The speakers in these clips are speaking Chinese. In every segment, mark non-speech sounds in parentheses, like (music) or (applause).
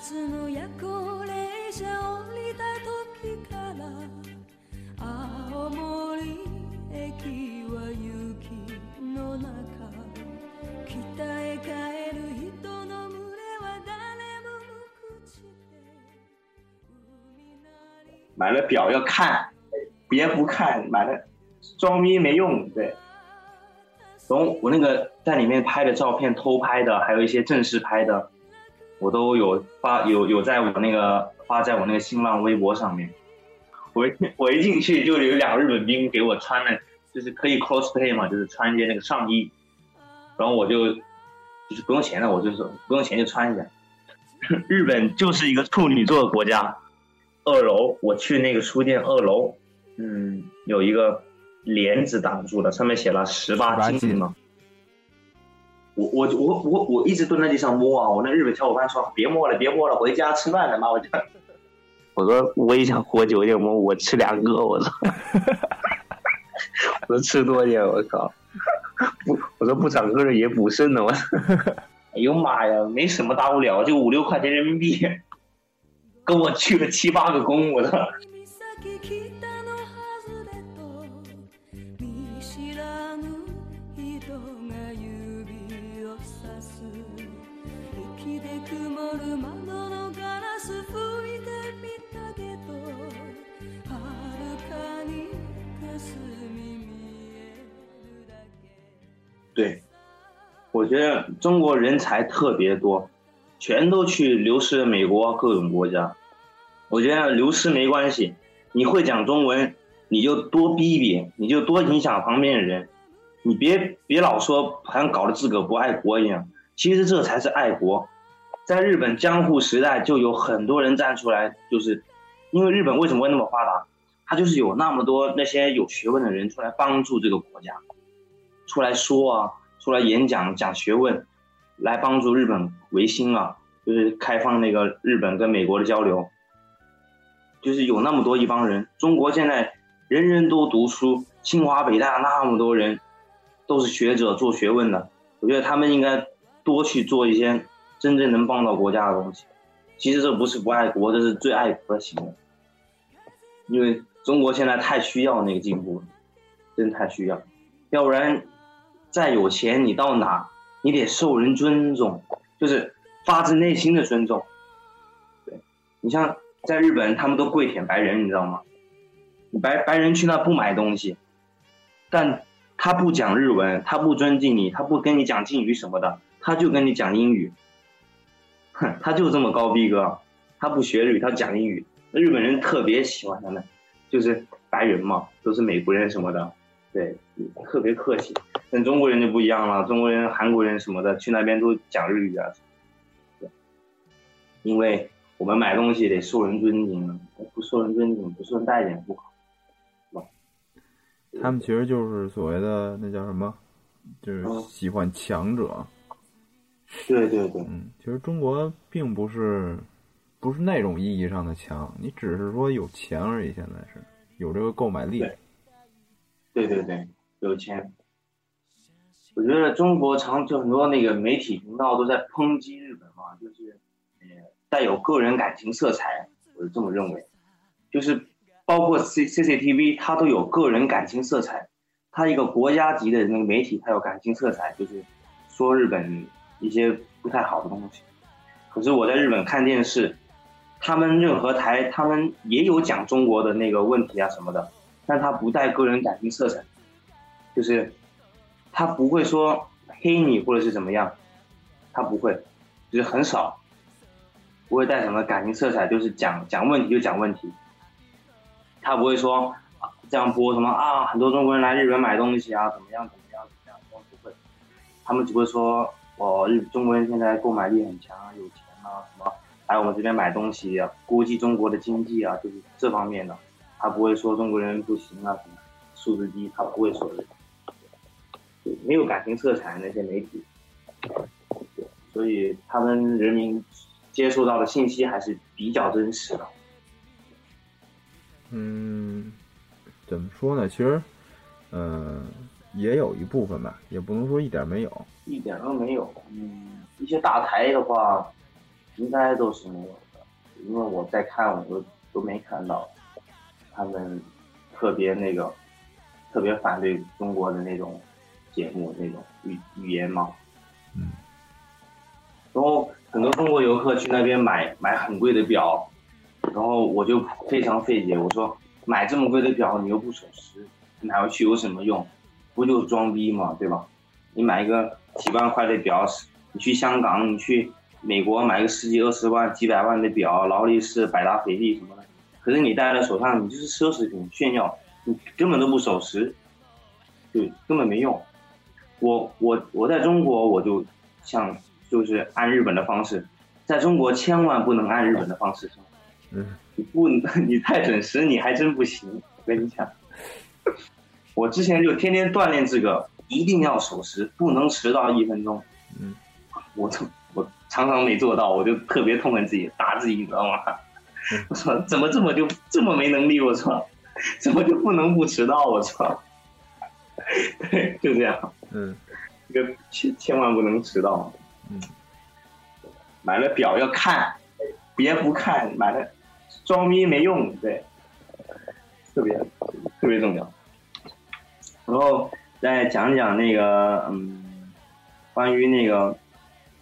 夏の夜行列車降りた時から青森駅は雪の中北へ帰る人の群れは誰も無口で海なり买了表要看，别不看，买了装逼没用。对，从我那个在里面拍的照片偷拍的，还有一些正式拍的， 我都有发有有在我那个发在我那个新浪微博上面。我一我一进去就有两个日本兵给我穿了，就是可以 cosplay 嘛，就是穿一件那个上衣，然后我就就是不用钱的，我就是不用钱就穿一下。(laughs) 日本就是一个处女座的国家，二楼我去那个书店二楼，嗯，有一个帘子挡住了，上面写了十八18禁禁嘛。我我我我我一直蹲在地上摸啊！我那日本小伙伴说别摸了，别摸了，回家吃饭了妈！我就 (laughs) 我说我也想活久一点，我我吃两个，我操！(laughs) 我说吃多点，我靠！不，我说不长个儿也补肾呢，我。哎呦妈呀，没什么大不了，就五六块钱人民币，跟我去了七八个工，我操！觉得中国人才特别多，全都去流失美国各种国家。我觉得流失没关系，你会讲中文，你就多逼逼，你就多影响旁边的人，你别别老说好像搞得自个不爱国一样，其实这才是爱国。在日本江户时代，就有很多人站出来，就是因为日本为什么会那么发达，他就是有那么多那些有学问的人出来帮助这个国家。出来说啊，出来演讲讲学问，来帮助日本维新啊，就是开放那个日本跟美国的交流，就是有那么多一帮人。中国现在人人都读书，清华北大那么多人都是学者做学问的，我觉得他们应该多去做一些真正能帮到国家的东西。其实这不是不爱国，这是最爱国的行为，因为中国现在太需要那个进步了，真太需要，要不然。再有钱，你到哪，你得受人尊重，就是发自内心的尊重。对你像在日本，他们都跪舔白人，你知道吗？白白人去那不买东西，但他不讲日文，他不尊敬你，他不跟你讲敬语什么的，他就跟你讲英语。哼，他就这么高逼格，他不学日语，他讲英语。日本人特别喜欢他们，就是白人嘛，都是美国人什么的，对，特别客气。但中国人就不一样了，中国人、韩国人什么的去那边都讲日语啊，对，因为我们买东西得受人尊敬，不受人尊敬，不受人待见不好，是吧？他们其实就是所谓的那叫什么，就是喜欢强者。对对对，嗯，其实中国并不是不是那种意义上的强，你只是说有钱而已。现在是有这个购买力。对对对，有钱。我觉得中国长就很多那个媒体频道都在抨击日本嘛，就是呃带有个人感情色彩，我是这么认为。就是包括 C C C T V，它都有个人感情色彩。它一个国家级的那个媒体，它有感情色彩，就是说日本一些不太好的东西。可是我在日本看电视，他们任何台他们也有讲中国的那个问题啊什么的，但他不带个人感情色彩，就是。他不会说黑你或者是怎么样，他不会，就是很少，不会带什么感情色彩，就是讲讲问题就讲问题。他不会说这样播什么啊，很多中国人来日本买东西啊，怎么样怎么样怎么样，都不会。他们只会说哦，日中国人现在购买力很强啊，有钱啊，什么来我们这边买东西啊，估计中国的经济啊，就是这方面的。他不会说中国人不行啊，什么素质低，他不会说的。没有感情色彩那些媒体，所以他们人民接触到的信息还是比较真实的。嗯，怎么说呢？其实，嗯、也有一部分吧，也不能说一点没有。一点都没有。嗯，一些大台的话，应该都是没有的，因为我在看，我都都没看到他们特别那个特别反对中国的那种节目那种语语言嘛。嗯。然后很多中国游客去那边买买很贵的表，然后我就非常费解，我说买这么贵的表你又不守时，买回去有什么用？不就是装逼吗？对吧？你买一个几万块的表，你去香港，你去美国买个十几二十万、几百万的表，劳力士、百达翡丽什么的，可是你戴在手上，你就是奢侈品炫耀，你根本都不守时，对，根本没用。我我我在中国，我就像就是按日本的方式，在中国千万不能按日本的方式生活。嗯，你不 (laughs) 你太准时，你还真不行。我跟你讲，我之前就天天锻炼这个。一定要守时，不能迟到一分钟。嗯，(laughs) 我我常常没做到，我就特别痛恨自己，打自己，你知道吗？(laughs) 我说怎么这么就这么没能力？我操怎么就不能不迟到？我操！对，(laughs) 就这样。嗯，这个千千万不能迟到。嗯，买了表要看，别不看，买了装逼没用。对，特别特别重要。然后。再讲讲那个，嗯，关于那个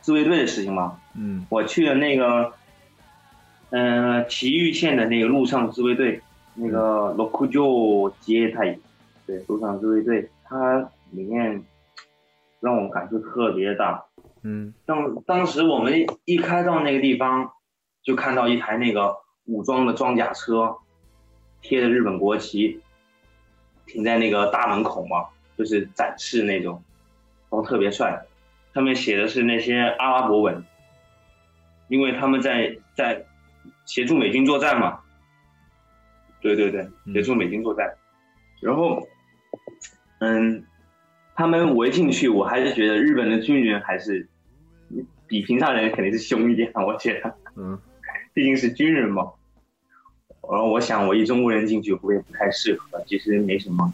自卫队的事情吧。嗯，我去了那个，嗯，崎玉县的那个陆上自卫队，那个洛库就接他，对，陆上自卫队，它里面让我感触特别大。嗯，当当时我们一开到那个地方，就看到一台那个武装的装甲车，贴着日本国旗，停在那个大门口嘛。就是展示那种，然后特别帅，上面写的是那些阿拉伯文，因为他们在在协助美军作战嘛。对对对，协助美军作战。然后，嗯，他们围进去，我还是觉得日本的军人还是比平常人肯定是凶一点，我觉得。嗯。(laughs) 毕竟是军人嘛。然后我想，我一中国人进去会不会不太适合？其实没什么，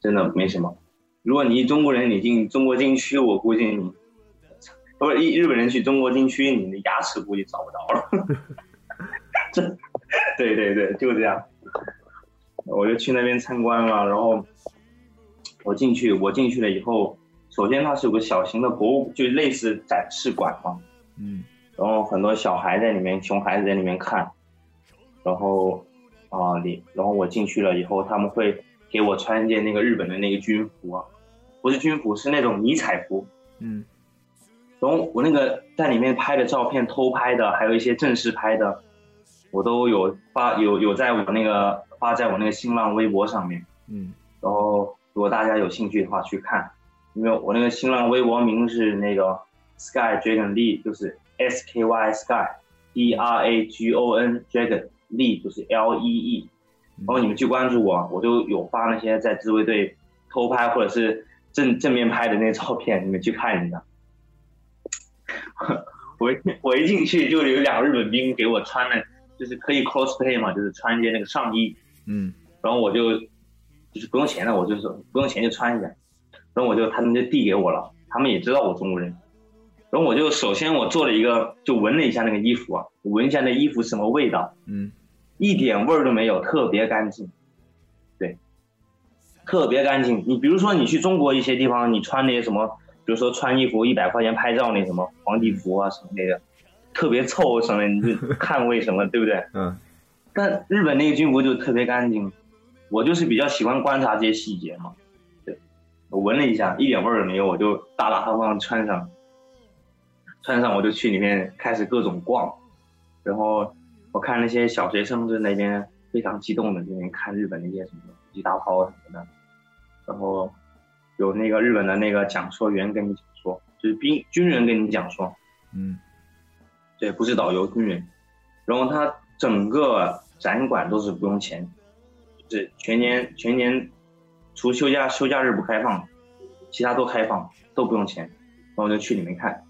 真的没什么。如果你一中国人你进中国禁区，我估计你，不是一日本人去中国禁区，你的牙齿估计找不着了。(laughs) (laughs) 这，对对对，就这样。我就去那边参观了，然后我进去，我进去了以后，首先它是有个小型的博物，就类似展示馆嘛。嗯。然后很多小孩在里面，熊孩子在里面看。然后啊，你，然后我进去了以后，他们会给我穿一件那个日本的那个军服啊。不是军服，是那种迷彩服。嗯，然后我那个在里面拍的照片，偷拍的，还有一些正式拍的，我都有发，有有在我那个发在我那个新浪微博上面。嗯，然后如果大家有兴趣的话去看，因为我那个新浪微博名是那个 Sky Dragon Lee，就是 S K Y Sky D R A G O N Dragon Lee，就是 L E E。然后你们去关注我，我就有发那些在自卫队偷拍或者是。正正面拍的那些照片，你们去看一下。我我一进去就有两个日本兵给我穿了，就是可以 cosplay 嘛，就是穿一件那个上衣。嗯。然后我就就是不用钱的，我就是不用钱就穿一下。然后我就他们就递给我了，他们也知道我中国人。然后我就首先我做了一个，就闻了一下那个衣服啊，闻一下那衣服什么味道？嗯。一点味儿都没有，特别干净。对特别干净。你比如说，你去中国一些地方，你穿那些什么，比如说穿衣服一百块钱拍照那什么皇帝服啊什么那个，特别臭什么，你就 (laughs) 看为什么，对不对？嗯。但日本那个军服就特别干净，我就是比较喜欢观察这些细节嘛。对，我闻了一下，一点味儿都没有，我就大大方方穿上，穿上我就去里面开始各种逛，然后我看那些小学生在那边非常激动的那边看日本那些什么飞机大炮什么的。然后有那个日本的那个讲说员跟你讲说，就是兵军人跟你讲说，嗯，对，不是导游，军人。然后他整个展馆都是不用钱，就是全年全年除休假休假日不开放，其他都开放，都不用钱。然后就去里面看，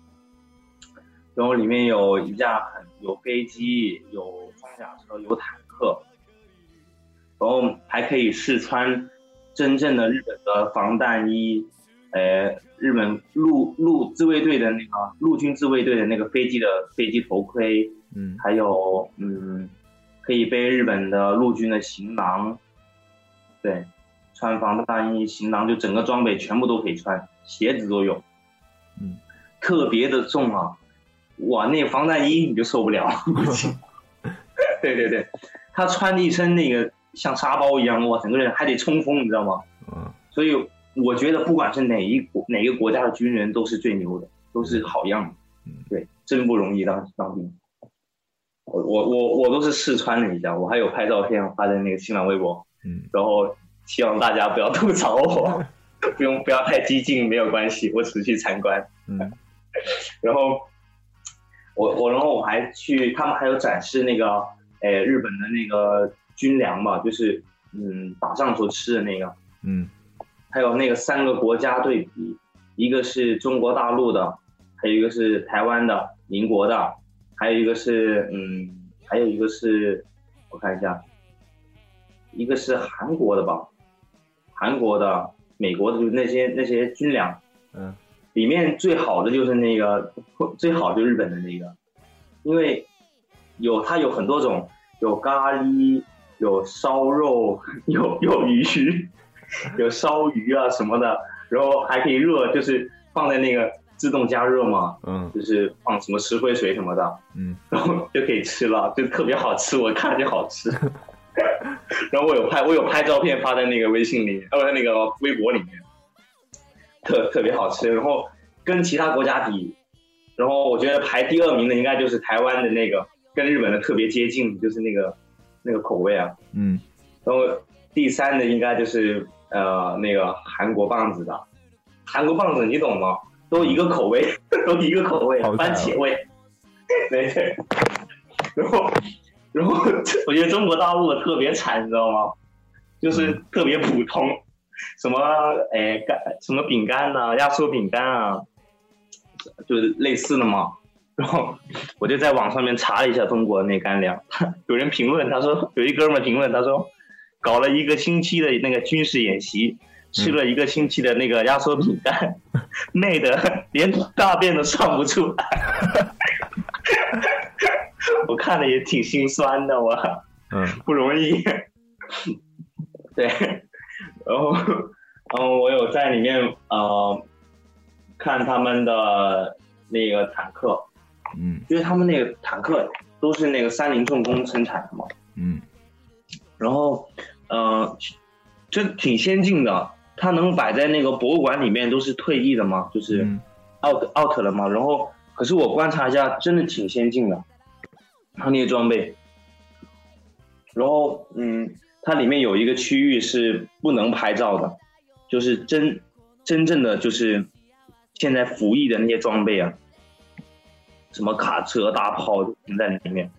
然后里面有一架很有飞机，有装甲车，有坦克，然后还可以试穿。真正的日本的防弹衣，呃，日本陆陆自卫队的那个陆军自卫队的那个飞机的飞机头盔，嗯还有嗯，可以背日本的陆军的行囊，对，穿防弹衣、行囊，就整个装备全部都可以穿，鞋子都有，嗯，特别的重啊，哇，那个防弹衣你就受不了，(laughs) 对对对，他穿一身那个像沙包一样，哇，整个人还得冲锋，你知道吗？嗯所以我觉得不管是哪一国哪个国家的军人都是最牛的，都是好样的。嗯对，真不容易当当兵。我我我我都是试穿了一下，我还有拍照片发在那个新浪微博，嗯。然后希望大家不要吐槽我，(laughs) 不用不要太激进，没有关系，我只是去参观。嗯。(laughs) 然后我我然后我还去，他们还有展示那个，哎，日本的那个军粮嘛，就是嗯打仗时候吃的那个，嗯。还有那个三个国家对比，一个是中国大陆的，还有一个是台湾的、民国的，还有一个是嗯，还有一个是我看一下，一个是韩国的吧，韩国的、美国的，就是那些那些军粮，嗯。里面最好的就是那个最好就日本的那个，因为有它有很多种，有咖喱，有烧肉，有有鱼，有烧鱼啊什么的，然后还可以热，就是放在那个自动加热嘛，嗯。就是放什么石灰水什么的，嗯。然后就可以吃了，就特别好吃，我看着就好吃。(laughs) 然后我有拍，我有拍照片发在那个微信里，呃，那个微博里面，特特别好吃。然后跟其他国家比，然后我觉得排第二名的应该就是台湾的那个，跟日本的特别接近，就是那个那个口味啊。嗯然后第三的应该就是呃那个韩国棒子的，韩国棒子你懂吗？都一个口味，(laughs) 都一个口味，番茄味。对 (laughs) 对。(laughs) 然后然后 (laughs) 我觉得中国大陆的特别惨，你知道吗？就是特别普通，什么哎干什么饼干呐、压缩饼干啊，就是类似的嘛。然后我就在网上面查了一下中国那干粮，(laughs) 有人评论，他说有一哥们儿评论，他说搞了一个星期的那个军事演习，吃了一个星期的那个压缩饼干，(laughs) 累的连大便都上不出来。我看了也挺心酸的，我嗯。不容易。(laughs) 对，然后，然后我有在里面呃看他们的那个坦克，嗯。因为他们那个坦克都是那个三菱重工生产的嘛，嗯。然后，呃，这挺先进的，它能摆在那个博物馆里面，都是退役的嘛，就是嗯。out out 了嘛。然后，可是我观察一下，真的挺先进的，它那些装备。然后，嗯，它里面有一个区域是不能拍照的，就是真真正的就是现在服役的那些装备啊，什么卡车、大炮都停在里面。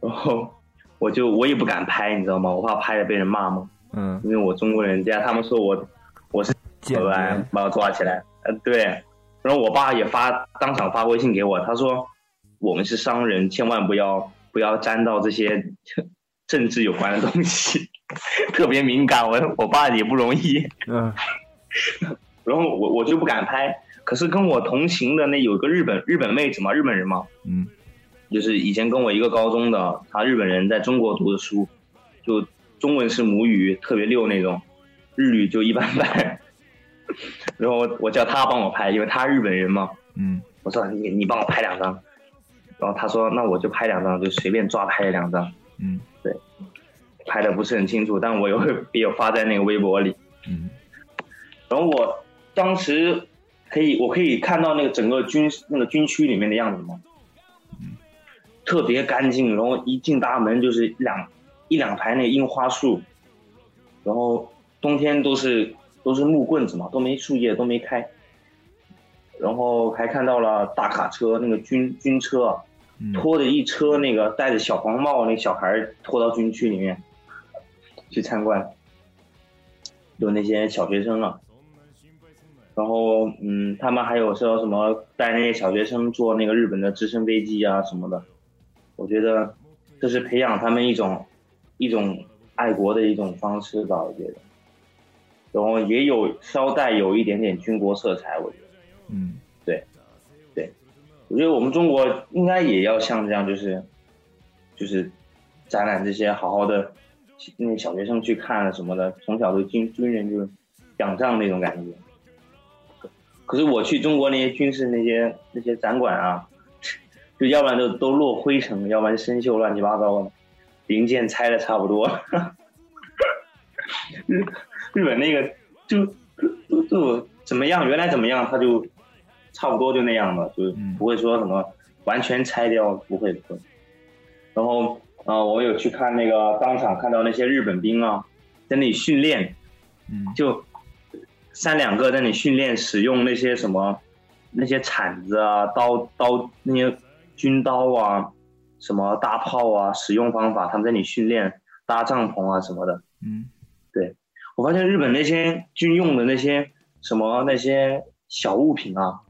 然后我就我也不敢拍，你知道吗？我怕拍了被人骂嘛，嗯，因为我中国人家，他们说我我是间保安谍，把我抓起来。呃，对。然后我爸也发当场发微信给我，他说我们是商人，千万不要不要沾到这些 (laughs) 政治有关的东西，(laughs) 特别敏感。我我爸也不容易。嗯 (laughs) 然后我我就不敢拍。可是跟我同行的那有个日本日本妹子嘛，日本人嘛，嗯就是以前跟我一个高中的，他日本人在中国读的书，就中文是母语，特别溜那种，日语就一般般。然后我我叫他帮我拍，因为他日本人嘛，嗯我说你你帮我拍两张，然后他说那我就拍两张，就随便抓拍了两张，嗯对拍的不是很清楚，但我有 (laughs) 也有发在那个微博里。嗯然后我当时可以，我可以看到那个整个军那个军区里面的样子吗？特别干净，然后一进大门就是两一两排那个樱花树，然后冬天都是都是木棍子嘛，都没树叶都没开，然后还看到了大卡车那个军军车拖着一车那个戴着小黄帽那小孩儿拖到军区里面去参观，有那些小学生啊，然后嗯，他们还有说什么带那些小学生坐那个日本的直升飞机啊什么的，我觉得这是培养他们一种一种爱国的一种方式吧，我觉得。然后也有稍带有一点点军国色彩，我觉得。嗯我觉得我们中国应该也要像这样，就是就是展览这些好好的，那小学生去看什么的，从小就军军人就是仰仗那种感觉。可是我去中国那些军事那些那些展馆啊，(laughs) 就要不然就都落灰尘，要不然生锈乱七八糟的，零件拆的差不多。(laughs) 日日本那个就就怎么样，原来怎么样，他就差不多就那样吧，就是不会说什么完全拆掉，不会不会。然后啊、呃我有去看那个当场看到那些日本兵啊，在那里训练，嗯就三两个在那里训练使用那些什么那些铲子啊、刀刀那些军刀啊、什么大炮啊使用方法，他们在那里训练搭帐篷啊什么的。嗯对我发现日本那些军用的那些什么那些小物品啊，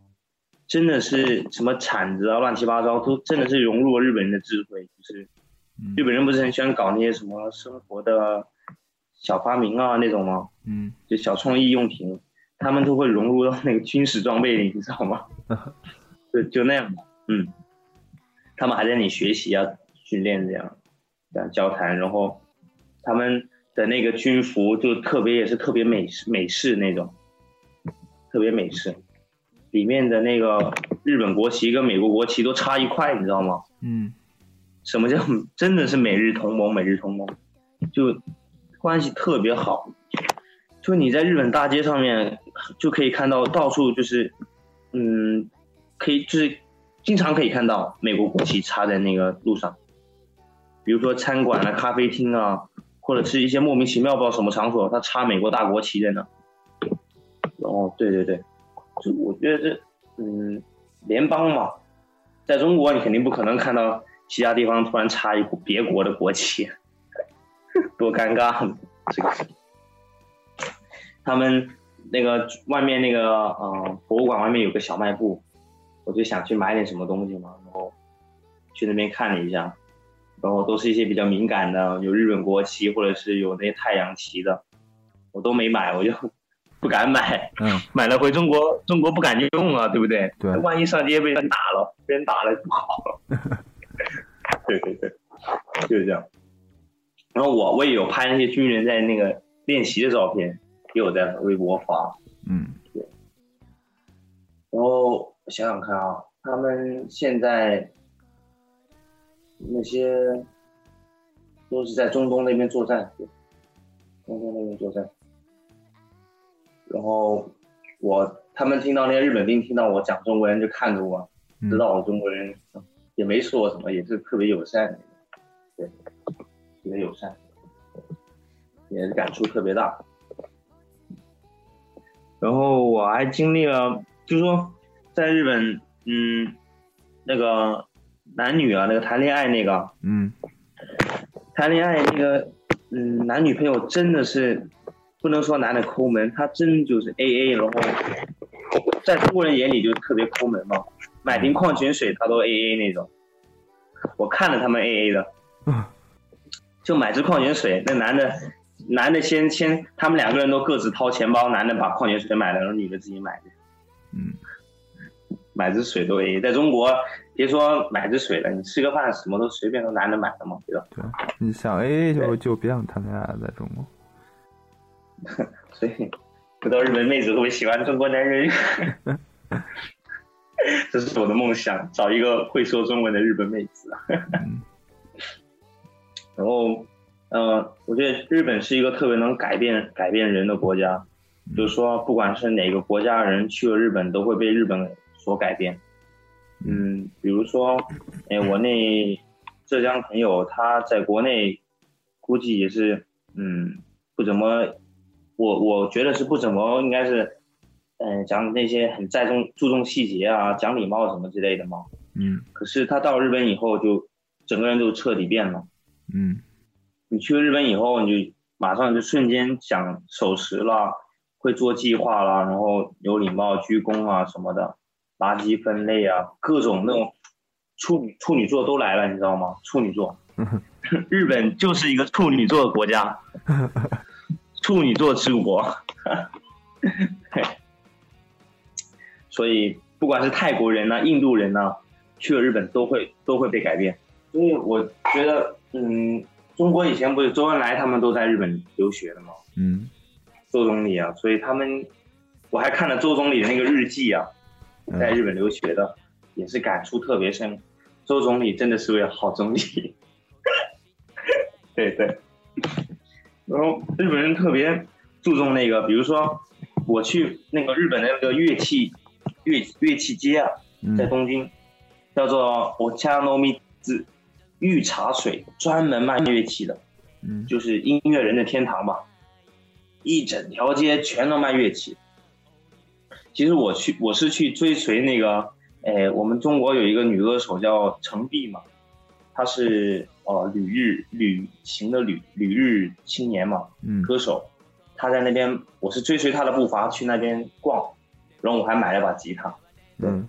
真的是什么铲子啊乱七八糟，都真的是融入了日本人的智慧。就是嗯日本人不是很喜欢搞那些什么生活的小发明啊那种吗？嗯就小创意用品，他们都会融入到那个军事装备里，你知道吗？(laughs) 就就那样的，嗯，他们还在那里学习啊、训练这样，这样交谈，然后他们的那个军服就特别也是特别美式美式那种，特别美式，里面的那个日本国旗跟美国国旗都差一块，你知道吗？嗯什么叫 (laughs) 真的是美日同盟？美日同盟，就关系特别好。就你在日本大街上面就可以看到到处就是，嗯，可以就是经常可以看到美国国旗插在那个路上，比如说餐馆啊、咖啡厅啊，或者是一些莫名其妙不知道什么场所，它插美国大国旗在那。哦，对对对，就我觉得这，嗯，联邦嘛，在中国你肯定不可能看到其他地方突然插一别国的国旗，(laughs) 多尴尬！这个他们那个外面那个呃博物馆外面有个小卖部，我就想去买点什么东西嘛，然后去那边看了一下，然后都是一些比较敏感的，有日本国旗或者是有那些太阳旗的，我都没买，我就不敢买。嗯买了回中国，中国不敢用啊，对不对？对万一上街被人打了，被人打了不好。(laughs) 对对对，就是这样。然后我我也有拍那些军人在那个练习的照片，也有在微博发。嗯对然后想想看啊，他们现在那些都是在中东那边作战，对中东那边作战。然后我他们听到那些日本兵听到我讲中国人就看着我，嗯知道我中国人，也没说什么，也是特别友善的，对，特别友善，也是感触特别大。然后我还经历了，就是说在日本，嗯，那个男女啊，那个谈恋爱那个嗯谈恋爱那个，嗯，男女朋友真的是不能说男的抠门，他真就是 A A，然后在中国人眼里就特别抠门嘛，买瓶矿泉水他都 A A 那种，我看着他们 A A 的，嗯就买支矿泉水，那男的男的先先，他们两个人都各自掏钱包，男的把矿泉水买了，然后女的自己买的。嗯买支水都 A A，在中国别说买支水了，你吃个饭什么都随便都男的买的嘛，对吧？对，你想 A A 就就别想谈恋爱了，在中国。(laughs) 所以不知道日本妹子会不会喜欢中国男人？(laughs) 这是我的梦想，找一个会说中文的日本妹子。嗯 (laughs) 然后，呃，我觉得日本是一个特别能改变改变人的国家，就是说，不管是哪个国家的人去了日本，都会被日本所改变。嗯，比如说，哎，我那浙江朋友他在国内估计也是，嗯，不怎么，我我觉得是不怎么，应该是，嗯，讲那些很在重注重细节啊，讲礼貌什么之类的嘛。嗯可是他到日本以后，就整个人就彻底变了。嗯你去了日本以后，你就马上就瞬间讲守时了，会做计划了，然后有礼貌、鞠躬啊什么的，垃圾分类啊，各种那种处女处女座都来了，你知道吗？处女座，(laughs) 日本就是一个处女座的国家，(laughs) 处女座之国。(laughs) 所以不管是泰国人呢、印度人呢，去了日本都会都会被改变。所以我觉得，嗯，中国以前不是周恩来他们都在日本留学的吗？嗯周总理啊，所以他们我还看了周总理的那个日记啊，嗯在日本留学的，也是感触特别深。周总理真的是位好总理，对 (laughs) 对。然后日本人特别注重那个，比如说我去那个日本的那个乐器乐乐器街啊，在嗯东京，叫做 Ochanomi 子御茶水，专门卖乐器的。嗯就是音乐人的天堂吧，一整条街全都卖乐器。其实我去，我是去追随那个，哎，我们中国有一个女歌手叫程璧嘛，她是呃旅日旅行的旅旅日青年嘛，嗯。歌手，他在那边，我是追随他的步伐去那边逛，然后我还买了把吉他，嗯。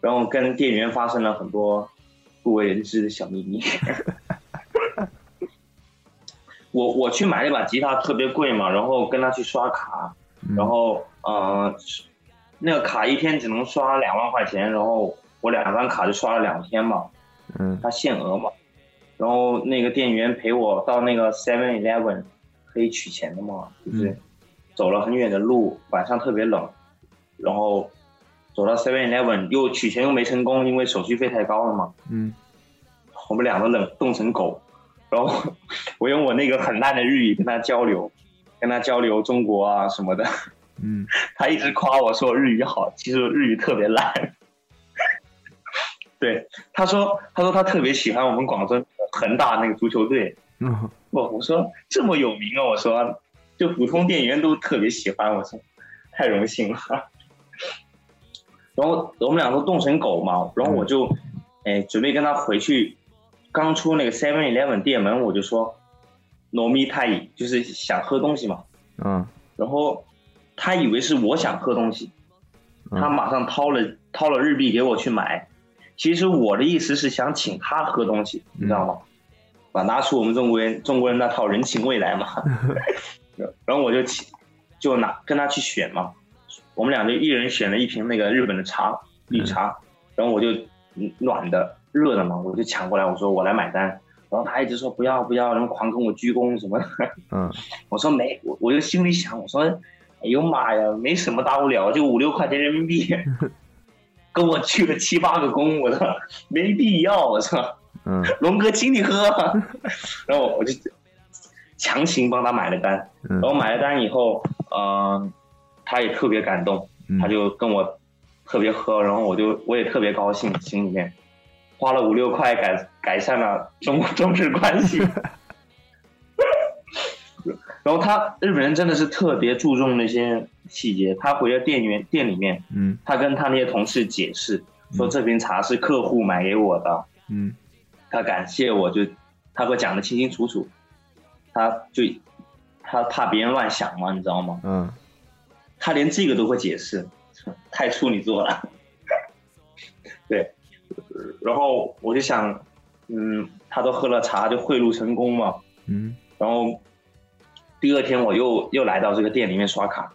然后跟店员发生了很多不为人知的小秘密。(laughs) 我我去买了一把吉他，特别贵嘛，然后跟他去刷卡，嗯，然后呃，那个卡一天只能刷两万块钱，然后我两张卡就刷了两天嘛，嗯。他限额嘛，然后那个店员陪我到那个 Seven Eleven 可以取钱的嘛，就是嗯。走了很远的路，晚上特别冷，然后走到 Seven Eleven 又取钱又没成功，因为手续费太高了嘛，嗯。我们两个冷冻成狗，然后我用我那个很烂的日语跟他交流，跟他交流中国啊什么的，嗯。他一直夸我说我日语好，其实我日语特别烂。(laughs) 对，他说他说他特别喜欢我们广州恒大那个足球队，嗯。我我说这么有名啊，我说就普通店员都特别喜欢，我说太荣幸了。然后我们俩都冻成狗嘛，然后我就哎准备跟他回去，刚出那个 Seven Eleven 店门，我就说糯米太就是想喝东西嘛，嗯。然后他以为是我想喝东西，嗯。他马上掏了掏了日币给我去买。其实我的意思是想请他喝东西，你知道吗？把拿出我们中国人中国人那套人情味来嘛。(laughs) 然后我就请就拿跟他去选嘛，我们俩就一人选了一瓶那个日本的茶绿茶，然后我就嗯暖的热的嘛，我就抢过来，我说我来买单。然后他一直说不要不要，然后狂跟我鞠躬什么的。嗯 (laughs) 我说没，我我就心里想，我说，哎呦妈呀，没什么大不了，就五六块钱人民币，(laughs) 跟我去了七八个工，我操没必要，我操嗯。(laughs) 龙哥请你喝，(laughs) 然后我就强行帮他买了单，嗯。然后买了单以后，嗯、他也特别感动，嗯。他就跟我特别喝，然后我就我也特别高兴，心里面花了五六块改改善了中中日关系。(laughs) 然后他日本人真的是特别注重那些细节，他回到店员店里面，嗯他跟他那些同事解释说嗯这瓶茶是客户买给我的，嗯他感谢我就他给我讲的清清楚楚，他就他怕别人乱想嘛，你知道吗？嗯他连这个都会解释，太处女座了。对，然后我就想，嗯，他都喝了茶，就贿赂成功嘛。嗯然后第二天我又又来到这个店里面刷卡，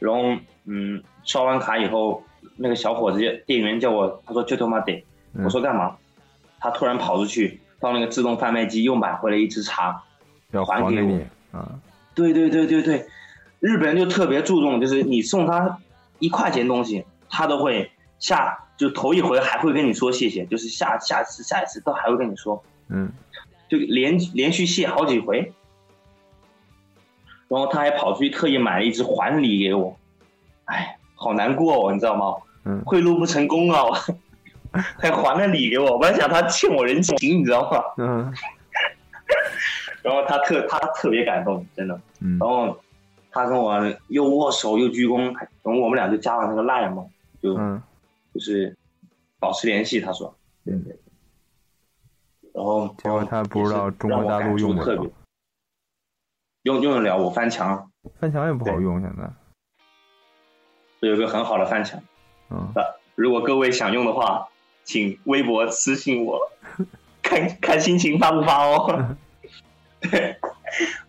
然后嗯，刷完卡以后，那个小伙子店员叫我，他说 m a d 嗯我说干嘛？他突然跑出去到那个自动贩卖机又买回来一支茶。要还给我还给你啊对对对对对，日本人就特别注重，就是你送他一块钱东西，他都会下就头一回还会跟你说谢谢，就是下下次下一次都还会跟你说，嗯就连连续谢好几回。然后他还跑出去特意买了一只还礼给我，哎，好难过哦，你知道吗？嗯贿赂不成功啊，我 (laughs) 还还了礼给我，我本来想他欠我人情，你知道吗？嗯然后他特他特别感动，真的。嗯然后他跟我又握手又鞠躬，还然后我们俩就加了那个 line 嘛，就、嗯就是保持联系。他说，对对。然后结果他不知道中国大陆用特别，用用得了我翻墙，翻墙也不好用，现在。有一个很好的翻墙。嗯。如果各位想用的话，请微博私信我，看看心情发不发哦。(laughs) 对，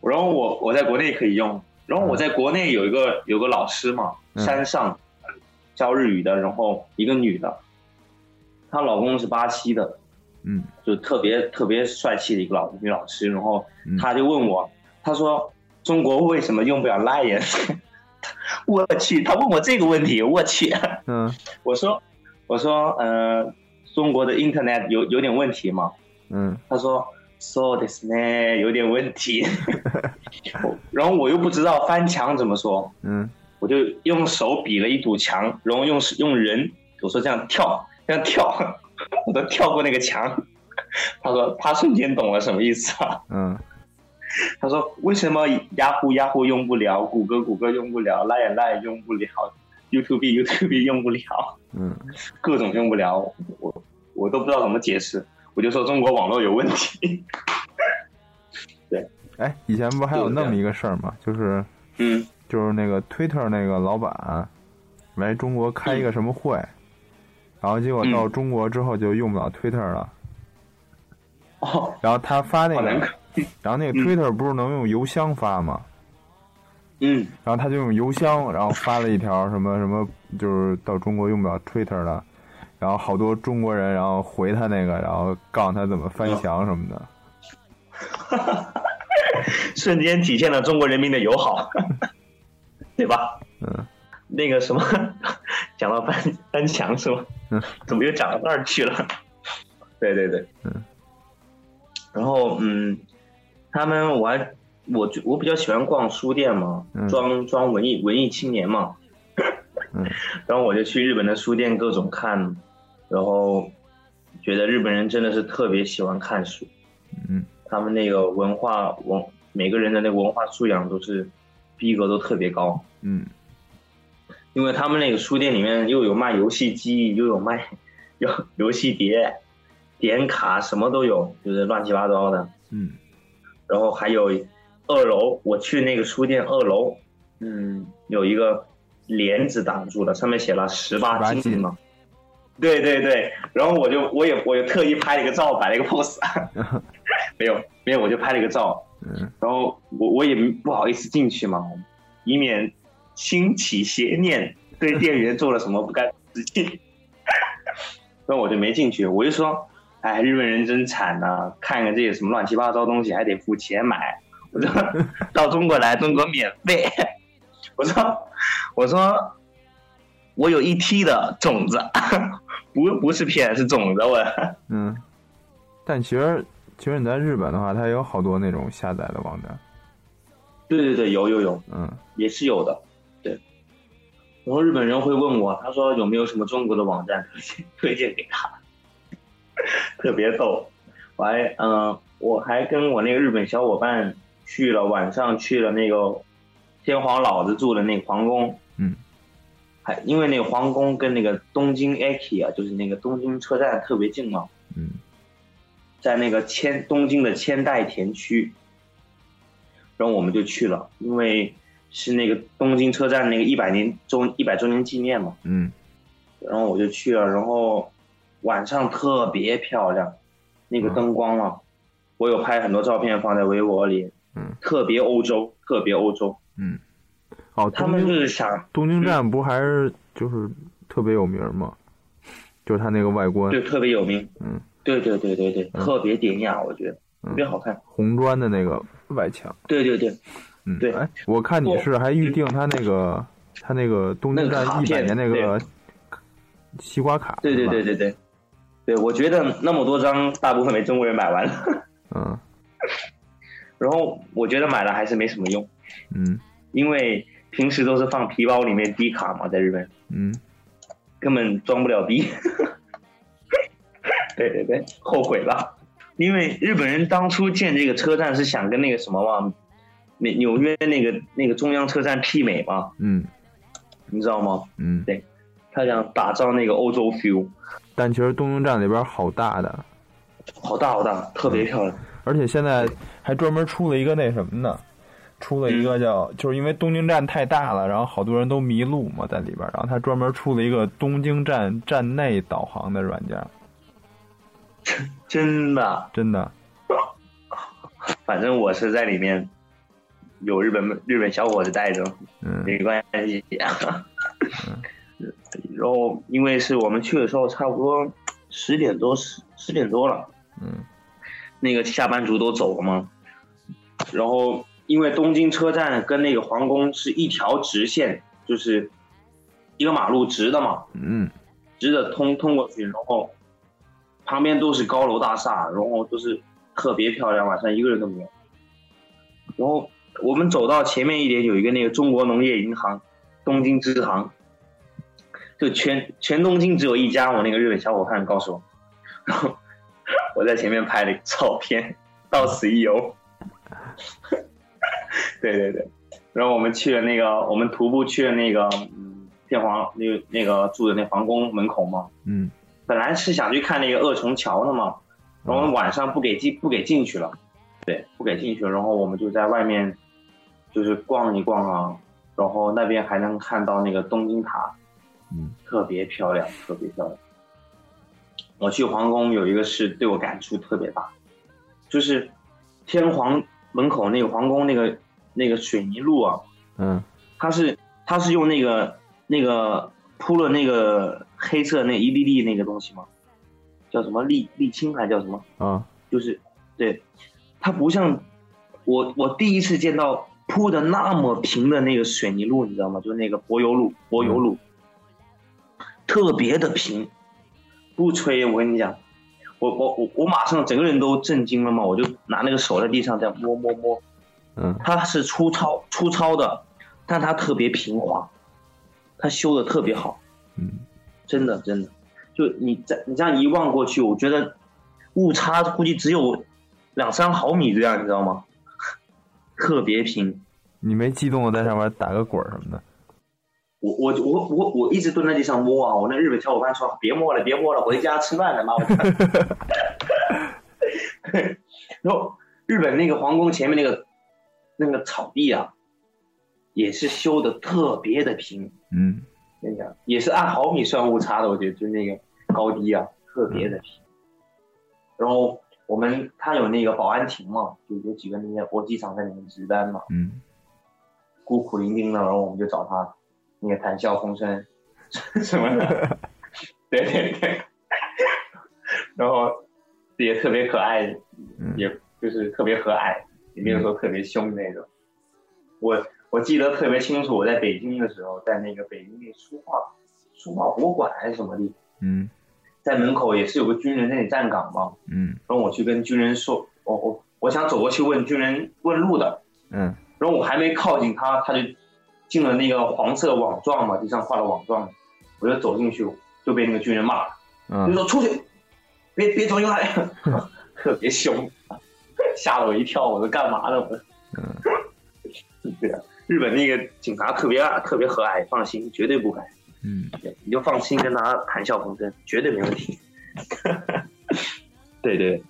然后我我在国内可以用，然后我在国内有一个有个老师嘛，嗯。山上教日语的，然后一个女的，她老公是巴西的，嗯。就特别特别帅气的一个老女老师，然后嗯。她就问我，她说中国为什么用不了 Lion？(laughs) 我去，他问我这个问题，我去，嗯 (laughs) 我说我说呃，中国的 Internet 有有点问题吗？嗯他说 “so this 呢有点问题”，(laughs) 然后我又不知道翻墙怎么说，嗯我就用手比了一堵墙，然后用用人，我说这样跳，这样跳，我都跳过那个墙。他说他瞬间懂了什么意思啊？嗯 (laughs) 他说为什么雅虎雅虎用不了，谷歌谷歌用不了，Line Line 用不了，YouTube YouTube 用不了，嗯。各种用不了，我我都不知道怎么解释，我就说中国网络有问题。(laughs) 对。哎，以前不还有那么一个事儿吗？就是嗯。就是那个 Twitter 那个老板来中国开一个什么会，然后结果到嗯。中国之后就用不了 Twitter 了，哦，然后他发那个 (laughs) 然后那个嗯 Twitter 不是能用邮箱发吗？嗯。然后他就用邮箱，然后发了一条什么什么，就是到中国用不了 Twitter 了，然后好多中国人然后回他那个，然后告诉他怎么翻墙什么的。(laughs) 瞬间体现了中国人民的友好，(laughs) 对吧？嗯那个什么，讲到翻翻墙是吗？嗯，怎么又讲到那儿去了？对对对，嗯。然后嗯，他们我还我就我比较喜欢逛书店嘛，嗯装装文艺文艺青年嘛。嗯。(laughs) 然后我就去日本的书店各种看，然后觉得日本人真的是特别喜欢看书。嗯他们那个文化文每个人的那个文化素养都是逼格都特别高，嗯因为他们那个书店里面又有卖游戏机，又有卖 (laughs) 有游戏碟、点卡，什么都有，就是乱七八糟的。嗯然后还有二楼，我去那个书店二楼，嗯，有一个帘子挡住了，上面写了十八18禁。对对对，然后我就我也我也特意拍了一个照，摆了一个 pose，没有没有，我就拍了一个照，嗯。然后我我也不好意思进去嘛，以免兴起邪念，对店员做了什么不该的事。情，(laughs) 那我就没进去，我就说，哎，日本人真惨呐、看看这些什么乱七八糟东西还得付钱买。我说 (laughs) 到中国来，中国免费。(laughs) 我说我说我有一梯的种子，(laughs) 不不是骗，是种子。我嗯，但其实其实你在日本的话，它有好多那种下载的网站。对对对，有有有，嗯也是有的，对。然后日本人会问我，他说有没有什么中国的网站推荐推荐给他，(laughs) 特别逗。我还嗯、我还跟我那个日本小伙伴去了，晚上去了那个天皇老子住的那个皇宫，嗯，还因为那个皇宫跟那个东京 Aki 啊，就是那个东京车站特别近嘛，嗯。在那个千东京的千代田区，然后我们就去了，因为是那个东京车站那个一百年周一百周年纪念嘛，嗯。然后我就去了，然后晚上特别漂亮，那个灯光啊，我有拍很多照片放在微博里，嗯。特别欧洲，特别欧洲，嗯。哦，他们就是想东京站不还是就是特别有名吗？就是它那个外观。对，特别有名，嗯，对对对对对，嗯。特别典雅，我觉得嗯。特别好看，红砖的那个外墙。对对对，嗯，对。哎，我看你是还预定他那个他那个东京站一百年那个西瓜卡。对对对对对，对我觉得那么多张，大部分被中国人买完了。(laughs) 嗯 (laughs) 然后我觉得买了还是没什么用，嗯因为平时都是放皮包里面低卡嘛，在日本嗯根本装不了逼。(laughs) 对对对，后悔了，因为日本人当初建这个车站是想跟那个什么嘛，美纽约那个那个中央车站媲美嘛，嗯你知道吗？嗯。他想打造那个欧洲 feel，但其实东京站里边好大的，好大好大，特别漂亮。而且现在还专门出了一个那什么呢？出了一个叫，就是因为东京站太大了，然后好多人都迷路嘛，在里边，然后他专门出了一个东京站站内导航的软件，(laughs) 真的，真的，反正我是在里面有日本日本小伙子带着，嗯。没关系。(laughs) 然后因为是我们去的时候差不多十点多十十点多了，嗯那个下班族都走了嘛。然后因为东京车站跟那个皇宫是一条直线，就是一个马路直的嘛，嗯直的通通过去，然后旁边都是高楼大厦，然后都是特别漂亮，晚上一个人都没有。然后我们走到前面一点，有一个那个中国农业银行，东京支行，就全全东京只有一家。我那个日本小伙伴告诉我，然后我在前面拍了照片，到此一游。对对对，然后我们去了那个，我们徒步去了那个，嗯，天皇那个那个住的那皇宫门口嘛。嗯本来是想去看那个二重桥的嘛，然后晚上不给进不给进去了，对，不给进去了，然后我们就在外面就是逛一逛啊，然后那边还能看到那个东京塔，嗯特别漂亮，特别漂亮。我去皇宫有一个事对我感触特别大，就是天皇门口那个皇宫那个那个水泥路啊，嗯它是它是用那个那个铺了那个黑色那一粒粒那个东西吗？叫什么沥沥青还叫什么？啊就是对，它不像我我第一次见到铺的那么平的那个水泥路，你知道吗？就是那个柏油路，柏油路，特别的平，不吹，我跟你讲，我我我我马上整个人都震惊了嘛，我就拿那个手在地上这样摸摸摸，嗯。它是粗糙粗糙的，但它特别平滑，它修的特别好，嗯。真的真的，就你在你这样一望过去，我觉得误差估计只有两三毫米这样，你知道吗？特别平。你没激动的在上面打个滚什么的？我我我我我一直蹲在地上摸啊！我那日本小伙伴说别摸了，别摸了，回家吃饭了，妈我操！然后日本那个皇宫前面那个那个草地啊，也是修的特别的平，嗯跟你讲，也是按毫米算误差的，我觉得就那个高低啊，特别的平。然后我们他有那个保安亭嘛，就有几个那些搏击场在里面值班嘛，嗯孤苦伶仃的，然后我们就找他那个谈笑风生什么的，对对对，然后也特别可爱，嗯也就是特别和蔼，也没有说特别凶那种。我我记得特别清楚，我在北京的时候，在那个北京那书画书画博物馆还是什么地，嗯在门口也是有个军人在那里站岗嘛，嗯。然后我去跟军人说，我我我想走过去问军人问路的，嗯。然后我还没靠近他，他就进了那个黄色网状嘛，地上画了网状，我就走进去就被那个军人骂了，嗯。就嗯说出去，别别走进来，(laughs) 特别凶，吓了我一跳，我说干嘛呢？我说，(laughs) 对啊，日本那个警察特别啊特别和蔼，放心，绝对不敢，嗯。对你就放心跟他谈笑风生，绝对没问题。(laughs) 对对，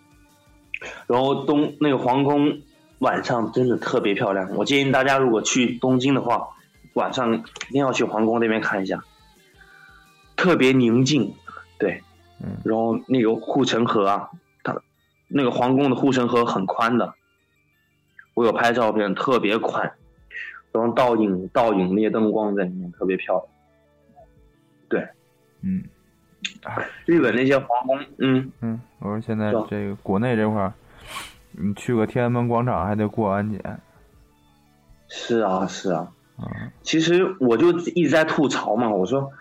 然后东那个皇宫晚上真的特别漂亮，我建议大家如果去东京的话，晚上一定要去皇宫那边看一下，特别宁静，对，嗯。然后那个护城河啊，它那个皇宫的护城河很宽的，我有拍照片，特别宽，然后倒影倒影那些灯光在里面特别漂亮。对。嗯。日本那些皇宫，嗯，嗯，我说现在这个国内这块儿，你去个天安门广场还得过安检。是啊是啊，啊其实我就一直在吐槽嘛，我说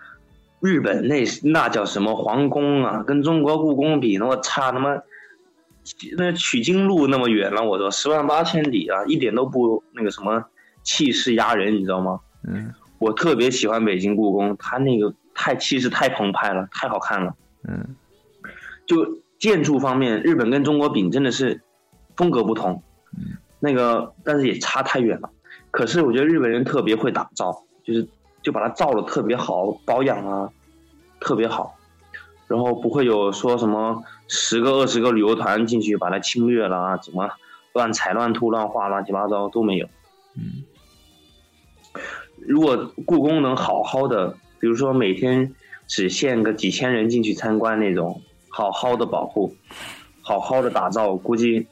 日本那那叫什么皇宫啊，跟中国故宫比，那我差他妈那取经路那么远了，我说十万八千里啊，一点都不那个什么气势压人，你知道吗？嗯我特别喜欢北京故宫，它那个太气势太澎湃了，太好看了。嗯就建筑方面，日本跟中国比真的是风格不同，嗯那个但是也差太远了。可是我觉得日本人特别会打造，就是就把它造的特别好，保养啊特别好，然后不会有说什么十个二十个旅游团进去把它侵略了啊，怎么乱踩乱吐乱画乱七八糟都没有。嗯如果故宫能好好的，比如说每天只限个几千人进去参观那种，好好的保护，好好的打造，估计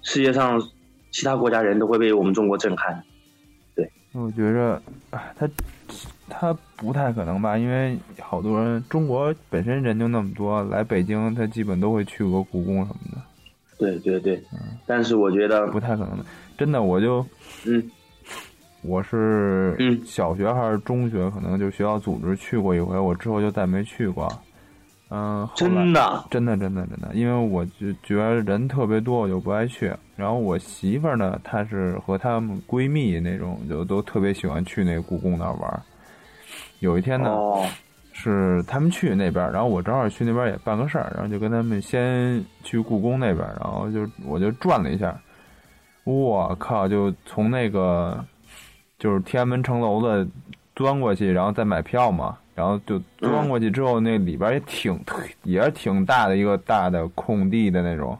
世界上其他国家人都会被我们中国震撼。我觉着，哎，他他不太可能吧，因为好多人，中国本身人就那么多，来北京他基本都会去个故宫什么的，对对对，嗯但是我觉得不太可能的。真的，我就，嗯，我是嗯小学还是中学，可能就学校组织去过一回，我之后就再没去过。嗯，真的，真的，真的，真的，因为我就觉得人特别多，我就不爱去。然后我媳妇儿呢，她是和她们闺蜜那种，就都特别喜欢去那故宫那儿玩儿。有一天呢，哦，是他们去那边，然后我正好去那边也办个事儿，然后就跟他们先去故宫那边，然后就我就转了一下，我靠，就从那个就是天安门城楼的钻过去，然后再买票嘛，然后就钻过去之后，那里边也挺也是挺大的一个大的空地的那种，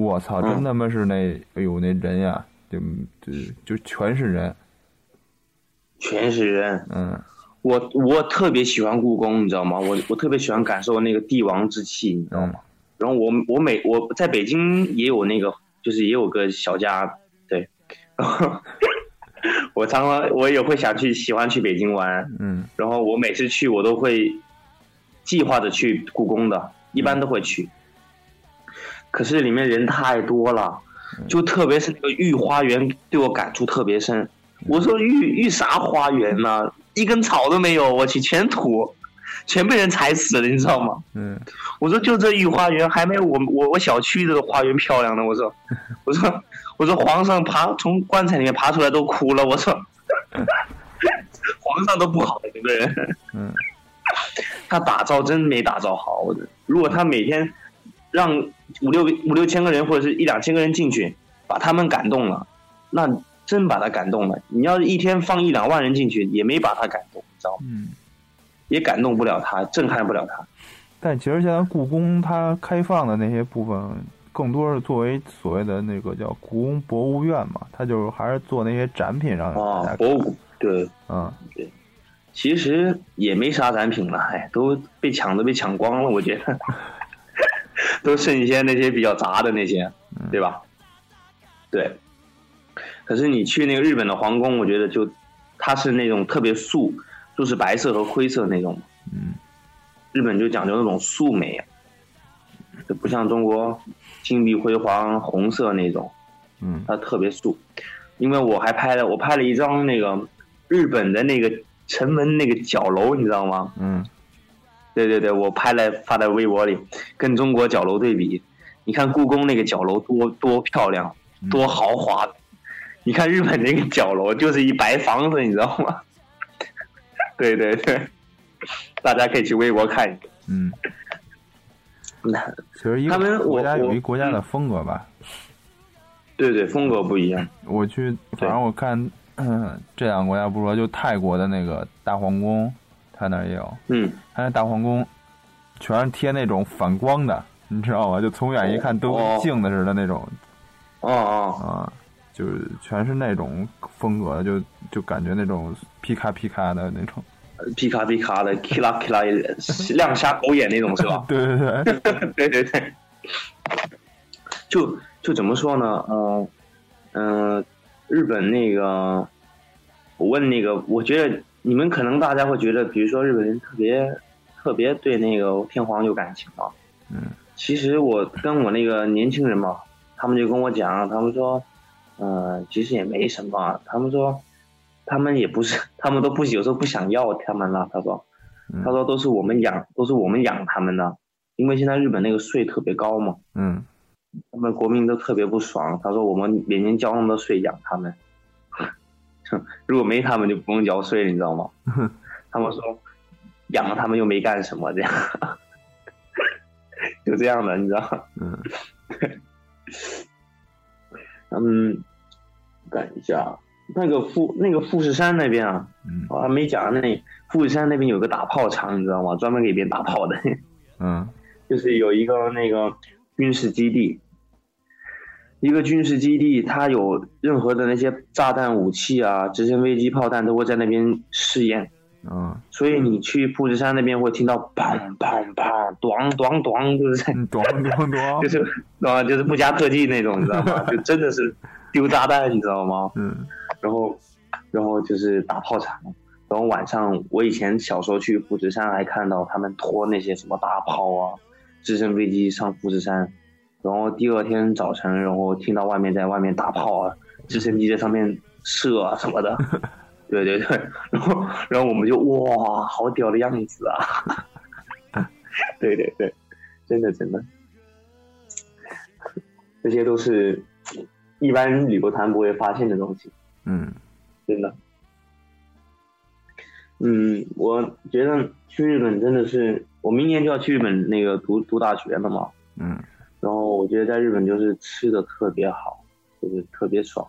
我操，真他妈是那哎呦那人呀，就就就全是人，全是人。嗯我我特别喜欢故宫，你知道吗？我我特别喜欢感受那个帝王之气，你知道吗？然后我我每我在北京也有那个，就是也有个小家，对。然 (laughs) 后我常常我也会想去喜欢去北京玩，嗯然后我每次去我都会计划着去故宫的，一般都会去。可是里面人太多了，就特别是那个御花园对我感触特别深。我说御御啥花园呢、一根草都没有，我去全土，全被人踩死了，你知道吗？嗯我说就这御花园还没有我我我小区这个花园漂亮呢。我说，(laughs) 我说我说皇上爬从棺材里面爬出来都哭了。我说，(laughs) 皇上都不好这个人，嗯 (laughs) 他打造真没打造好。我如果他每天让五六五六千个人或者是一两千个人进去，把他们感动了，那真把他感动了。你要是一天放一两万人进去，也没把他感动，你知道吗？嗯。也感动不了他，震撼不了他。但其实现在故宫它开放的那些部分，更多是作为所谓的那个叫故宫博物院嘛，它就是还是做那些展品让大哦家，博物对，嗯对其实也没啥展品了，哎，都被抢都被抢光了，我觉得，都剩一些那些比较杂的那些，对吧？对。可是你去那个日本的皇宫，我觉得就它是那种特别素，就是白色和灰色那种。嗯日本就讲究那种素美，就不像中国金碧辉煌红色那种。嗯它特别素，因为我还拍了，我拍了一张那个日本的那个城门那个角楼，你知道吗？嗯对对对，我拍了发在微博里，跟中国角楼对比，你看故宫那个角楼多多漂亮，多豪华，你看日本那个角楼就是一白房子，你知道吗？(laughs) 对对对，大家可以去微博看一下。嗯，那其实一个国家有一国家的风格吧。对对，风格不一样。我去，反正我看，嗯，这两个国家不说，就泰国的那个大皇宫，它那儿也有，嗯，他那大皇宫全是贴那种反光的，你知道吗？就从远一看都跟哦镜子似的那种哦哦，啊，就是全是那种风格，就就感觉那种皮卡皮卡的那种。皮卡皮卡的咔啦咔啦，亮瞎狗眼那种是吧？对 (laughs) 对对，对对 (laughs) 对，就就怎么说呢？呃，嗯、日本那个，我问那个，我觉得你们可能大家会觉得，比如说日本人特别特别对那个天皇有感情啊。嗯。其实我跟我那个年轻人嘛，他们就跟我讲，他们说，呃，其实也没什么，他们说，他们也不是，(laughs) 他们都不有时候不想要他们了。他说，嗯他说都是我们养，都是我们养他们的，因为现在日本那个税特别高嘛，嗯他们国民都特别不爽。他说我们每年交那么多税养他们，(laughs) 如果没他们就不用交税，你知道吗？(laughs) 他们说养了他们又没干什么，这样 (laughs) 就这样的，你知道吗？嗯嗯，等一下那个富那个富士山那边啊，嗯我还没讲那富士山那边有个打炮场，你知道吗？专门给别人打炮的。嗯就是有一个那个军事基地，一个军事基地，它有任何的那些炸弹武器啊、直升飞机、炮弹都会在那边试验，嗯，所以你去富士山那边会听到砰砰砰、咣咣咣，就是在嗯，懂懂懂就，是啊，就是不加特技那种，你知道吗？就真的是丢炸弹，你知道吗？嗯然后，然后就是打炮场。然后晚上，我以前小时候去富士山还看到他们拖那些什么大炮啊、直升飞机上富士山。然后第二天早晨，然后听到外面在外面打炮啊，直升机在上面射啊什么的。(laughs) 对对对，然后然后我们就哇，好屌的样子啊！(laughs) 对对对，真的真的，这些都是一般旅游团不会发现的东西。嗯真的。嗯，我觉得去日本真的是，我明年就要去日本那个读读大学了嘛。嗯然后我觉得在日本就是吃的特别好，就是特别爽。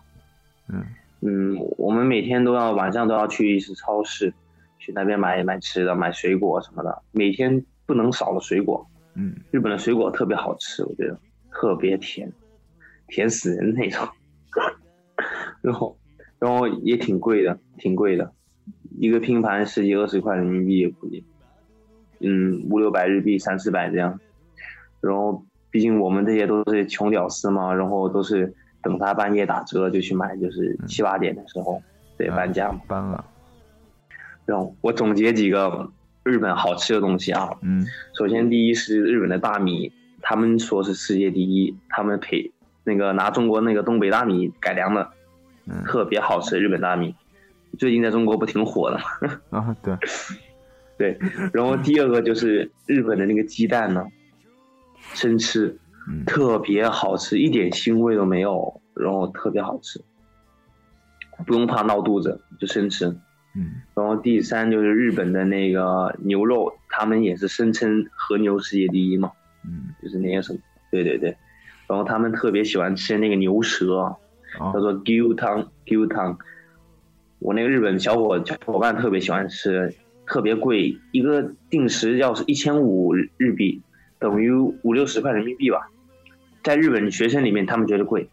嗯嗯，我们每天都要晚上都要去一次超市，去那边买买吃的，买水果什么的，每天不能少了水果。嗯日本的水果特别好吃，我觉得特别甜，甜死人那种。(laughs) 然后，然后也挺贵的，挺贵的，一个拼盘十几二十块人民币也估计，嗯，五六百日币，三四百这样。然后，毕竟我们这些都是穷屌丝嘛，然后都是等他半夜打折就去买，就是七八点的时候，对，搬家嘛。搬了。然后我总结几个日本好吃的东西啊，嗯首先，第一是日本的大米，他们说是世界第一，他们配那个拿中国那个东北大米改良的，嗯特别好吃。日本大米最近在中国不挺火的吗？(laughs) 啊对，(laughs) 对。然后第二个就是日本的那个鸡蛋呢，生吃嗯特别好吃，一点腥味都没有，然后特别好吃，不用怕闹肚子，就生吃。嗯然后第三就是日本的那个牛肉，他们也是声称和牛世界第一嘛。嗯就是那些什么，对对对，然后他们特别喜欢吃那个牛舌，啊叫做牛汤牛汤。我那个日本小伙小伙伴特别喜欢吃，特别贵，一个定时要是一千五日币，等于五六十块人民币吧。在日本学生里面，他们觉得贵，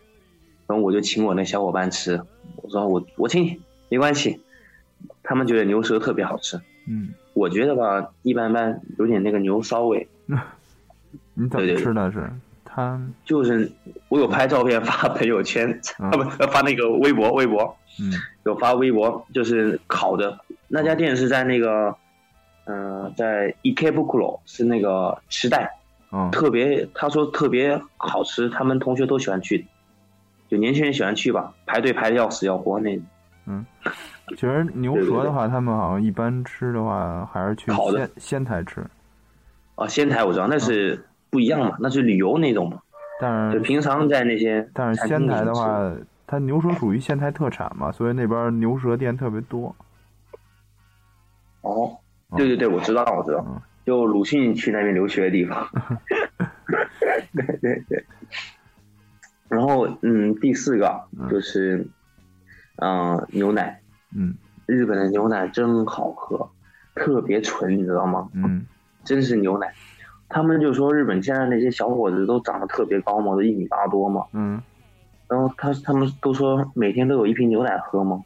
然后我就请我那小伙伴吃，我说我我请你，没关系。他们觉得牛舌特别好吃，嗯，我觉得吧一般般，有点那个牛骚味。(laughs) 你怎么对对对吃的是？他就是我有拍照片发朋友圈，嗯啊不发那个微博，微博嗯有发微博，就是烤的那家店是在那个，嗯、在 Ikebukuro 是那个池袋，嗯特别他说特别好吃，他们同学都喜欢去，就年轻人喜欢去吧，排队排的要死要活那嗯。其实牛舌的话，他们好像一般吃的话，还是去烤仙仙台吃，啊，仙台我知道那是不一样嘛，那是旅游那种嘛，但就是平常在那些但是仙台的话，它牛舌属于仙台特产嘛，所以那边牛舌店特别多。哦，对对对，我知道我知道嗯，就鲁迅去那边留学的地方。(laughs) 对对对。然后嗯，第四个就是，嗯、牛奶，嗯日本的牛奶真好喝，特别纯，你知道吗？嗯真是牛奶。他们就说日本现在那些小伙子都长得特别高嘛，都一米八多嘛。嗯然后他他们都说每天都有一瓶牛奶喝嘛，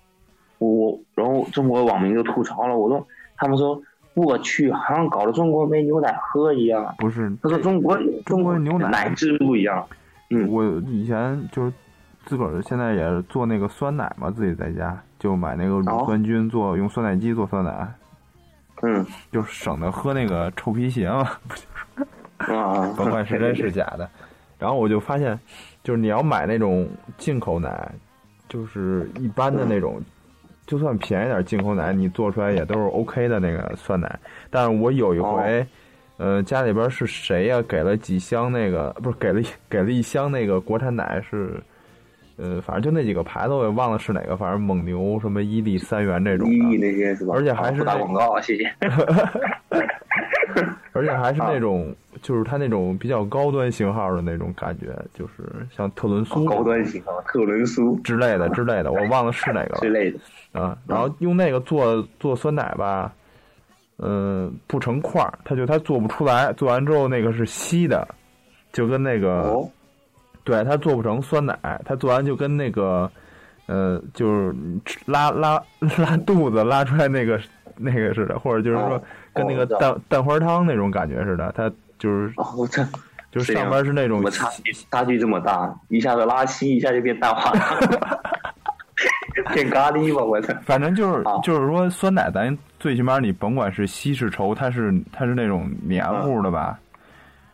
我我然后中国网民就吐槽了，我说他们说我去，好像搞得中国没牛奶喝一样。不是，他说中国中国牛奶奶质不一样，嗯。我以前就是自个儿现在也是做那个酸奶嘛，自己在家就买那个哦。乳酸菌做，用酸奶机做酸奶，嗯。就省得喝那个臭皮鞋嘛，啊，甭管是真是假的。然后我就发现，就是你要买那种进口奶，就是一般的那种，就算便宜点进口奶，你做出来也都是 OK 的那个酸奶。但是我有一回，呃，家里边是谁呀、给了几箱那个，不是给了给了一箱那个国产奶是。呃，反正就那几个牌子，我也忘了是哪个，反正蒙牛什么伊利、三元这种的，那些是吧？而且还是不打那广告啊，谢谢。(laughs) (laughs) 而且还是那种，就是它那种比较高端型号的那种感觉，就是像特仑苏高端型号，特仑苏之类的之类的，我忘了是哪个了之类的。啊。然后用那个做做酸奶吧，嗯、不成块儿，它就它做不出来，做完之后那个是稀的，就跟那个、哦，对它做不成酸奶，它做完就跟那个呃，就是拉拉拉肚子拉出来那个那个似的，或者就是说哦跟那个蛋蛋花汤那种感觉似的，它就是哦，我这就是上边是那种差距差距这么大？一下子拉稀，一下就变蛋黄了，(laughs) 变咖喱吧！我操！反正就是啊就是说酸奶，咱最起码你甭管是稀是稠，它是它是那种黏糊的吧？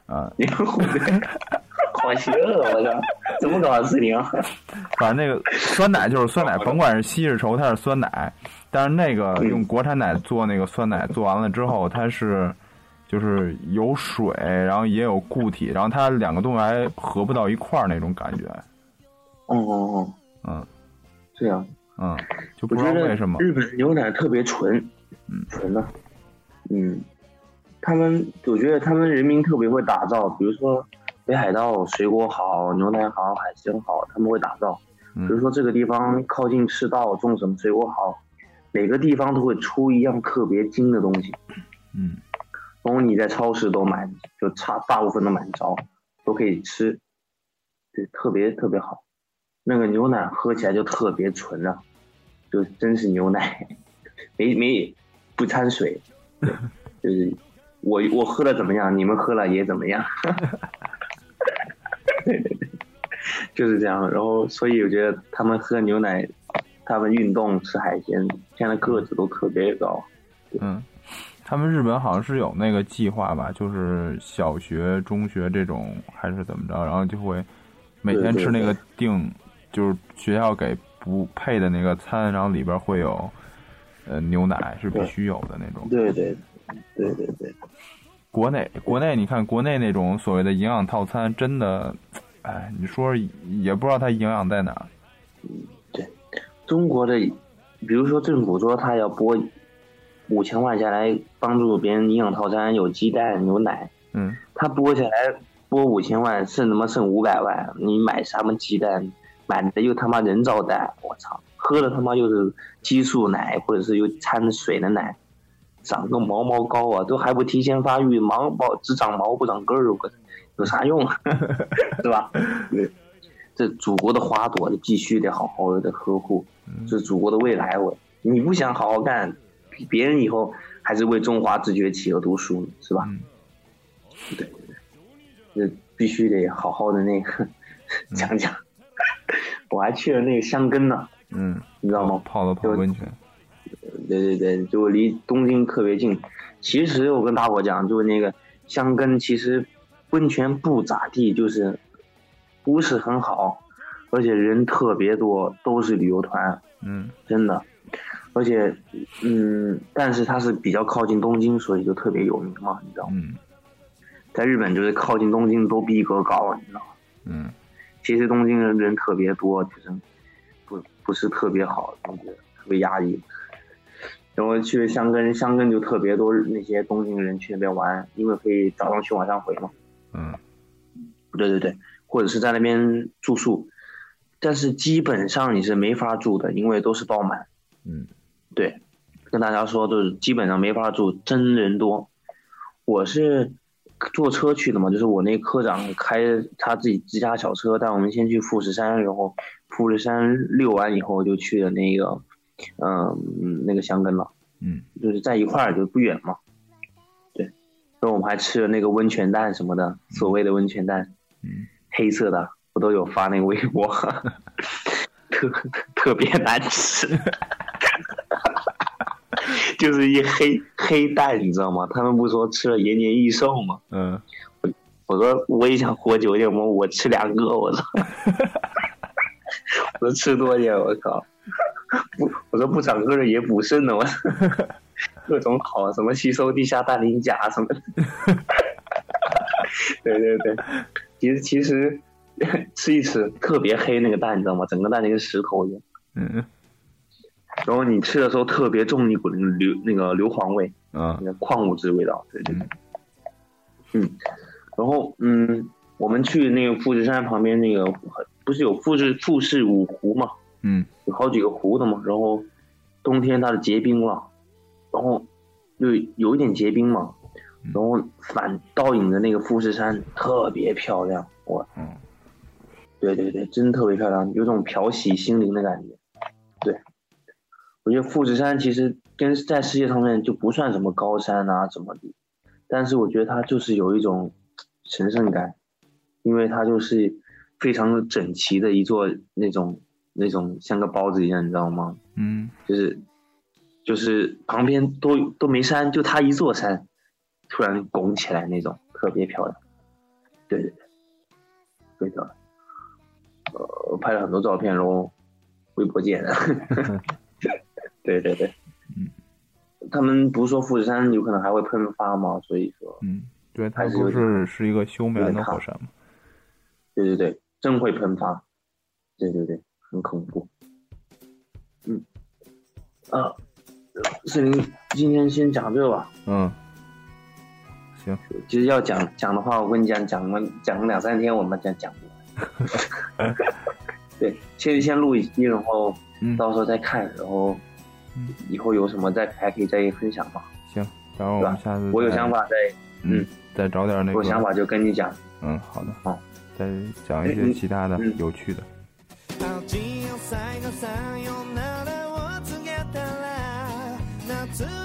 啊，(laughs) 黏糊的，好邪恶！我操，怎么搞的事情啊？(laughs) 反正那个酸奶就是酸奶，甭管是稀是稠，它是酸奶。但是那个嗯用国产奶做那个酸奶，做完了之后，它是就是有水，然后也有固体，然后它两个东西还合不到一块儿那种感觉。哦哦哦，嗯这样，嗯，就不知我觉得道为什么。日本牛奶特别纯，嗯纯的，嗯，他们我觉得他们人民特别会打造，比如说北海道水果好，牛奶好，海鲜好，他们会打造。嗯比如说这个地方靠近赤道，种什么水果好，每个地方都会出一样特别精的东西，嗯然后你在超市都买，就差大部分都买得着，都可以吃，对，特别特别好。那个牛奶喝起来就特别纯啊，就真是牛奶，(laughs) 没没不掺水，就是我我喝了怎么样，你们喝了也怎么样，对对对，就是这样。然后所以我觉得他们喝牛奶，他们运动吃海鲜，现在个子都特别高。嗯，他们日本好像是有那个计划吧，就是小学、中学这种还是怎么着，然后就会每天吃那个定，就是学校给不配的那个餐，然后里边会有呃牛奶是必须有的那种。对对对对对，国内国内你看国内那种所谓的营养套餐，真的，哎，你说也不知道它营养在哪儿。中国的，比如说政府说他要拨五千万下来帮助别人营养套餐，有鸡蛋、牛奶，嗯他拨下来拨五千万，剩他妈剩五百万，你买什么鸡蛋？买的又他妈人造蛋，我操！喝的他妈又是激素奶，或者是又掺水的奶，长个毛毛高啊，都还不提前发育，毛毛只长毛不长根儿，我有啥用啊？(laughs) 是吧？对，这祖国的花朵，你必须得好好的呵护，这是祖国的未来。我你不想好好干，别人以后还是为中华之崛起而读书呢，是吧？嗯对对对，这必须得好好的那个 (laughs) 讲讲。(laughs) 我还去了那个香根呢，嗯，你知道吗？泡了泡温泉。对对对，就离东京特别近。其实我跟大伙讲，就是那个香根，其实温泉不咋地，就是不是很好，而且人特别多，都是旅游团，嗯真的。而且，嗯，但是它是比较靠近东京，所以就特别有名嘛，你知道吗？嗯在日本就是靠近东京都逼格高，你知道吗？嗯其实东京人人特别多，就是不不是特别好，感觉特别压抑。然后去香根，香根就特别多那些东京人去那边玩，因为可以早上去晚上回嘛。嗯对对对，或者是在那边住宿，但是基本上你是没法住的，因为都是爆满。嗯对，跟大家说，就是基本上没法住，真人多。我是坐车去的嘛，就是我那科长开他自己自家小车带我们先去富士山，然后富士山溜完以后就去了那个，嗯、那个香根了，嗯。就是在一块儿就不远嘛。对，然后我们还吃了那个温泉蛋什么的，所谓的温泉蛋，嗯。黑色的，我都有发那个微博，(laughs) 特特别难吃，就是一黑黑蛋，你知道吗？他们不说吃了延年益寿吗？嗯我我说我也想活久一点嘛，我吃两个，我操！(laughs) 我说吃多点，我靠！不，我说不长个儿也补肾呢，我操 (laughs) 各种好，什么吸收地下氮磷钾什么的。(laughs) 对对对，其实其实吃一吃特别黑那个蛋，你知道吗？整个蛋就跟石头一样。嗯然后你吃的时候特别重一股硫那个硫磺味，啊。那个矿物质味道，对对对。嗯，然后嗯，我们去那个富士山旁边那个不是有富士富士五湖嘛，嗯。有好几个湖的嘛，然后冬天它是结冰了，然后就有一点结冰嘛，然后反倒影的那个富士山特别漂亮，我，嗯。对对对，真特别漂亮，有种漂洗心灵的感觉。对，我觉得富士山其实跟在世界上面就不算什么高山啊怎么的，但是我觉得它就是有一种神圣感，因为它就是非常整齐的一座那种那种像个包子一样，你知道吗？嗯就是就是旁边都都没山，就它一座山，突然拱起来那种，特别漂亮。对对对，非常。呃，我拍了很多照片，然后微博见的。(laughs) 对对对，嗯，他们不是说富士山有可能还会喷发吗？所以说，嗯，对，它不是是是一个休眠的火山吗？对对对，真会喷发。对对对，很恐怖。嗯，啊，四零今天先讲这吧。嗯，行，其实要讲讲的话，我跟你讲，讲了讲两三天，我们讲讲不完。(laughs) 对，先先录一期，然后嗯，到时候再看，然后嗯。以后有什么再还可以再分享嘛。行，然后我们下次我有想，法再，嗯，再找点那个，我有想法就跟你讲。嗯，好的，好，再讲一些其他的嗯有趣的。味